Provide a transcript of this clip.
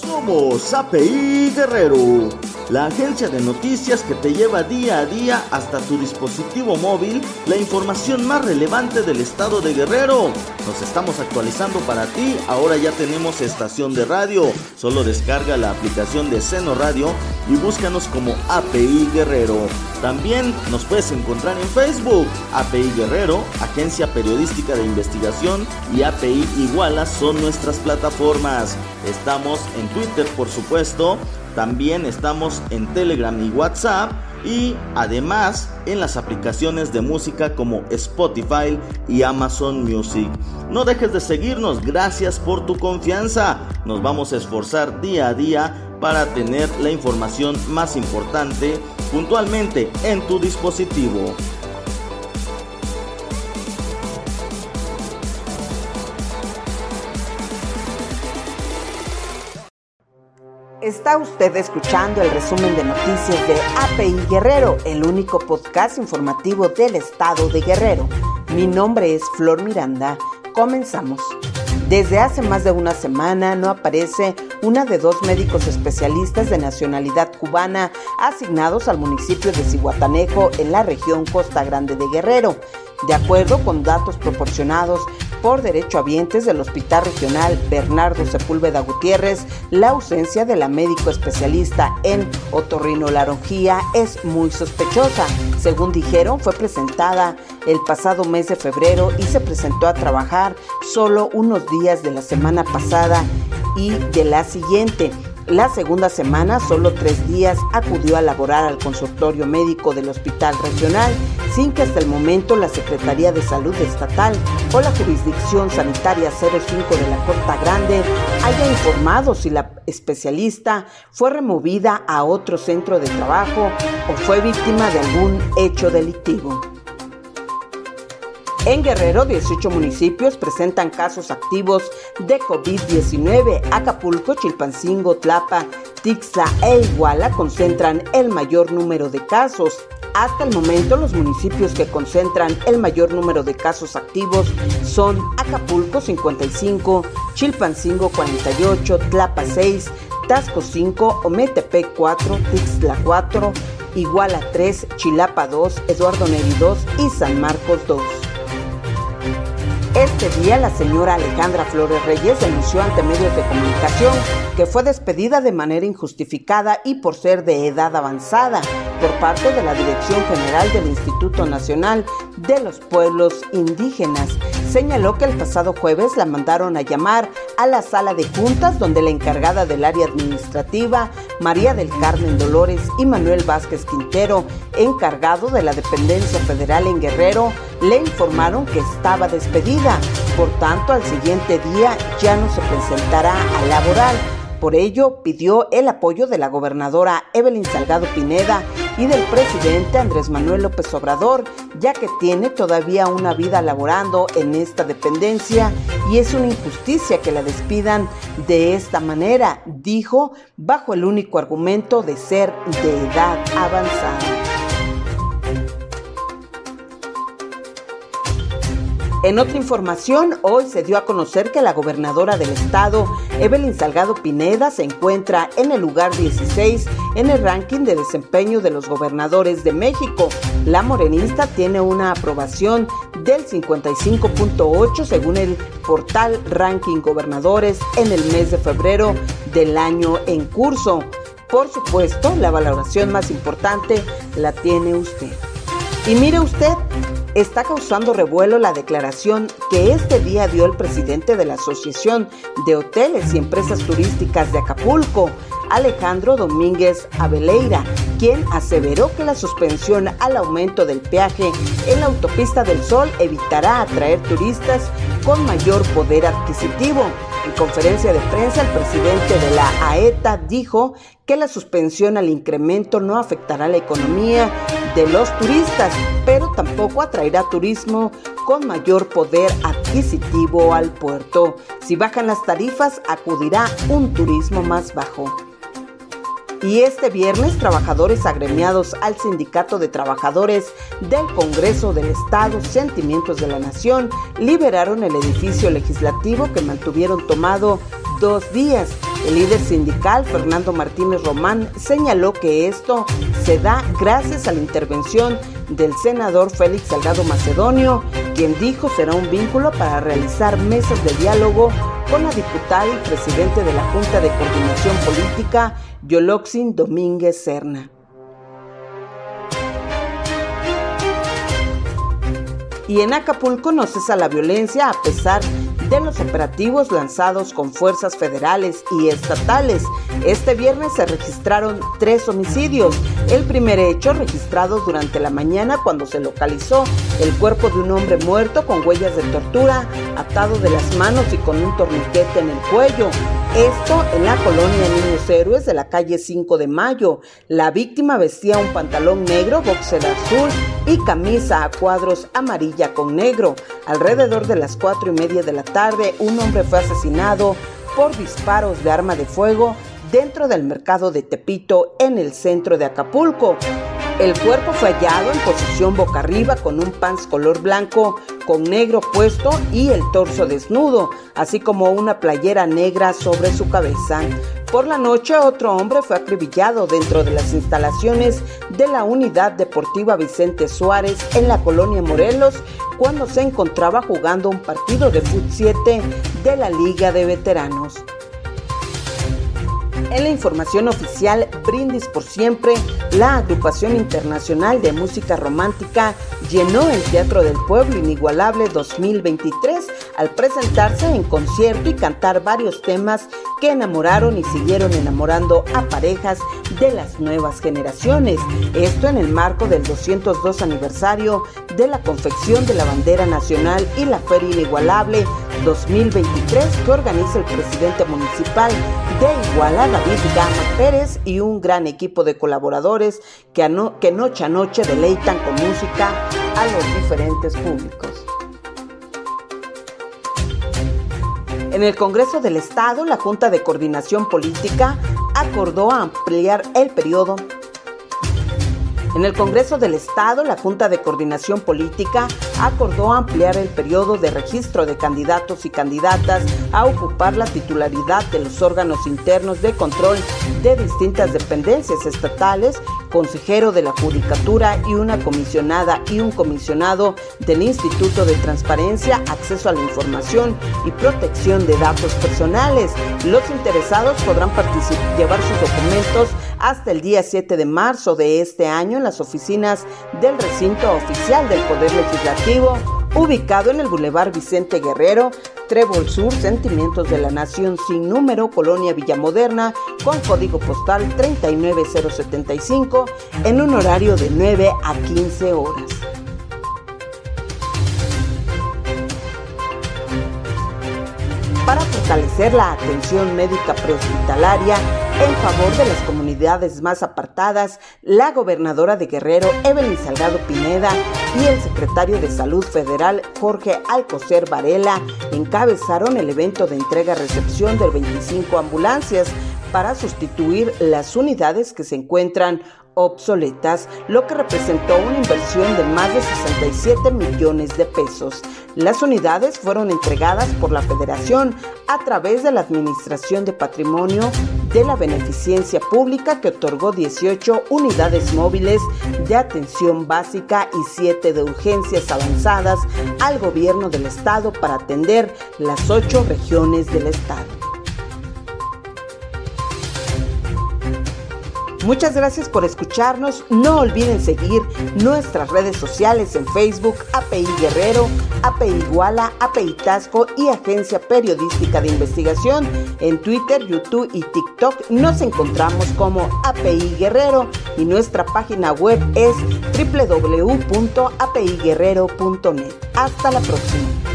Somos API Guerrero, la agencia de noticias que te lleva día a día hasta tu dispositivo móvil la información más relevante del estado de Guerrero. Nos estamos actualizando para ti, ahora ya tenemos estación de radio. Solo descarga la aplicación de Seno Radio y búscanos como API Guerrero. También nos puedes encontrar en Facebook. API Guerrero, Agencia Periodística de Investigación y API Iguala son nuestras plataformas. Estamos en Twitter, por supuesto. También estamos en Telegram y WhatsApp. Y además en las aplicaciones de música como Spotify y Amazon Music. No dejes de seguirnos, gracias por tu confianza. Nos vamos a esforzar día a día para tener la información más importante puntualmente en tu dispositivo. Está usted escuchando el resumen de noticias de API Guerrero, el único podcast informativo del estado de Guerrero. Mi nombre es Flor Miranda. Comenzamos. Desde hace más de una semana no aparece una de dos médicos especialistas de nacionalidad cubana asignados al municipio de Cihuatanejo en la región Costa Grande de Guerrero. De acuerdo con datos proporcionados por derechohabientes del Hospital Regional Bernardo Sepúlveda Gutiérrez, la ausencia de la médico especialista en otorrinolaringología es muy sospechosa. Según dijeron, fue presentada el pasado mes de febrero y se presentó a trabajar solo unos días de la semana pasada y de la siguiente. La segunda semana, solo tres días, acudió a laborar al consultorio médico del Hospital Regional, sin que hasta el momento la Secretaría de Salud Estatal o la Jurisdicción Sanitaria 05 de la Costa Grande haya informado si la especialista fue removida a otro centro de trabajo o fue víctima de algún hecho delictivo. En Guerrero, 18 municipios presentan casos activos de COVID-19. Acapulco, Chilpancingo, Tlapa, Tixla e Iguala concentran el mayor número de casos. Hasta el momento, los municipios que concentran el mayor número de casos activos son Acapulco 55, Chilpancingo 48, Tlapa 6, Tasco 5, Ometepec 4, Tixla 4, Iguala 3, Chilapa 2, Eduardo Neri 2 y San Marcos 2. Este día la señora Alejandra Flores Reyes denunció ante medios de comunicación que fue despedida de manera injustificada y por ser de edad avanzada por parte de la Dirección General del Instituto Nacional de los Pueblos Indígenas. Señaló que el pasado jueves la mandaron a llamar a la sala de juntas donde la encargada del área administrativa, María del Carmen Dolores y Manuel Vázquez Quintero, encargado de la dependencia federal en Guerrero, le informaron que estaba despedida. Por tanto, al siguiente día ya no se presentará a laboral. Por ello, pidió el apoyo de la gobernadora Evelyn Salgado Pineda y del presidente Andrés Manuel López Obrador, ya que tiene todavía una vida laborando en esta dependencia y es una injusticia que la despidan de esta manera, dijo, bajo el único argumento de ser de edad avanzada. En otra información, hoy se dio a conocer que la gobernadora del estado, Evelyn Salgado Pineda, se encuentra en el lugar 16 en el ranking de desempeño de los gobernadores de México. La morenista tiene una aprobación del 55.8 según el portal Ranking Gobernadores en el mes de febrero del año en curso. Por supuesto, la valoración más importante la tiene usted. Y mire usted, está causando revuelo la declaración que este día dio el presidente de la Asociación de Hoteles y Empresas Turísticas de Acapulco, Alejandro Domínguez Abeleira, quien aseveró que la suspensión al aumento del peaje en la autopista del Sol evitará atraer turistas con mayor poder adquisitivo. En conferencia de prensa, el presidente de la AETA dijo que la suspensión al incremento no afectará la economía de los turistas, pero tampoco atraerá turismo con mayor poder adquisitivo al puerto. Si bajan las tarifas, acudirá un turismo más bajo. Y este viernes, trabajadores agremiados al Sindicato de Trabajadores del Congreso del Estado, Sentimientos de la Nación, liberaron el edificio legislativo que mantuvieron tomado dos días. El líder sindical, Fernando Martínez Román, señaló que esto se da gracias a la intervención del senador Félix Salgado Macedonio, quien dijo será un vínculo para realizar mesas de diálogo con la diputada y presidente de la Junta de Coordinación Política, Yoloxin Domínguez Serna. Y en Acapulco no cesa la violencia a pesar de los operativos lanzados con fuerzas federales y estatales. Este viernes se registraron tres homicidios. El primer hecho registrado durante la mañana cuando se localizó el cuerpo de un hombre muerto con huellas de tortura, atado de las manos y con un torniquete en el cuello. Esto en la colonia Niños Héroes de la calle 5 de Mayo. La víctima vestía un pantalón negro, boxer azul y camisa a cuadros amarilla con negro. Alrededor de las cuatro y media de la tarde, un hombre fue asesinado por disparos de arma de fuego dentro del mercado de Tepito en el centro de Acapulco. El cuerpo fue hallado en posición boca arriba con un pants color blanco con negro puesto y el torso desnudo, así como una playera negra sobre su cabeza. Por la noche otro hombre fue acribillado dentro de las instalaciones de la Unidad Deportiva Vicente Suárez en la colonia Morelos cuando se encontraba jugando un partido de fut 7 de la Liga de Veteranos. En la información oficial Brindis por Siempre, la agrupación internacional de música romántica llenó el Teatro del Pueblo Inigualable 2023 al presentarse en concierto y cantar varios temas que enamoraron y siguieron enamorando a parejas de las nuevas generaciones. Esto en el marco del 202 aniversario de la confección de la bandera nacional y la Feria Inigualable 2023 que organiza el presidente municipal de Iguala, David Gama Pérez, y un gran equipo de colaboradores que, que noche a noche deleitan con música a los diferentes públicos. En el Congreso del Estado, la Junta de Coordinación Política acordó ampliar el periodo en el Congreso del Estado, la Junta de Coordinación Política acordó ampliar el periodo de registro de candidatos y candidatas a ocupar la titularidad de los órganos internos de control de distintas dependencias estatales, consejero de la Judicatura y una comisionada y un comisionado del Instituto de Transparencia, Acceso a la Información y Protección de Datos Personales. Los interesados podrán llevar sus documentos hasta el día 7 de marzo de este año en las oficinas del recinto oficial del Poder Legislativo, ubicado en el Boulevard Vicente Guerrero, Trébol Sur, Sentimientos de la Nación sin número, Colonia Villamoderna, con código postal 39075, en un horario de 9 a 15 horas. para fortalecer la atención médica prehospitalaria en favor de las comunidades más apartadas, la gobernadora de Guerrero, Evelyn Salgado Pineda, y el secretario de Salud Federal, Jorge Alcocer Varela, encabezaron el evento de entrega-recepción de 25 ambulancias para sustituir las unidades que se encuentran obsoletas, lo que representó una inversión de más de 67 millones de pesos. Las unidades fueron entregadas por la Federación a través de la Administración de Patrimonio de la Beneficencia Pública que otorgó 18 unidades móviles de atención básica y 7 de urgencias avanzadas al gobierno del estado para atender las 8 regiones del estado. Muchas gracias por escucharnos. No olviden seguir nuestras redes sociales en Facebook, API Guerrero, API Iguala, API Tasco y Agencia Periodística de Investigación. En Twitter, YouTube y TikTok nos encontramos como API Guerrero y nuestra página web es www.apiguerrero.net. Hasta la próxima.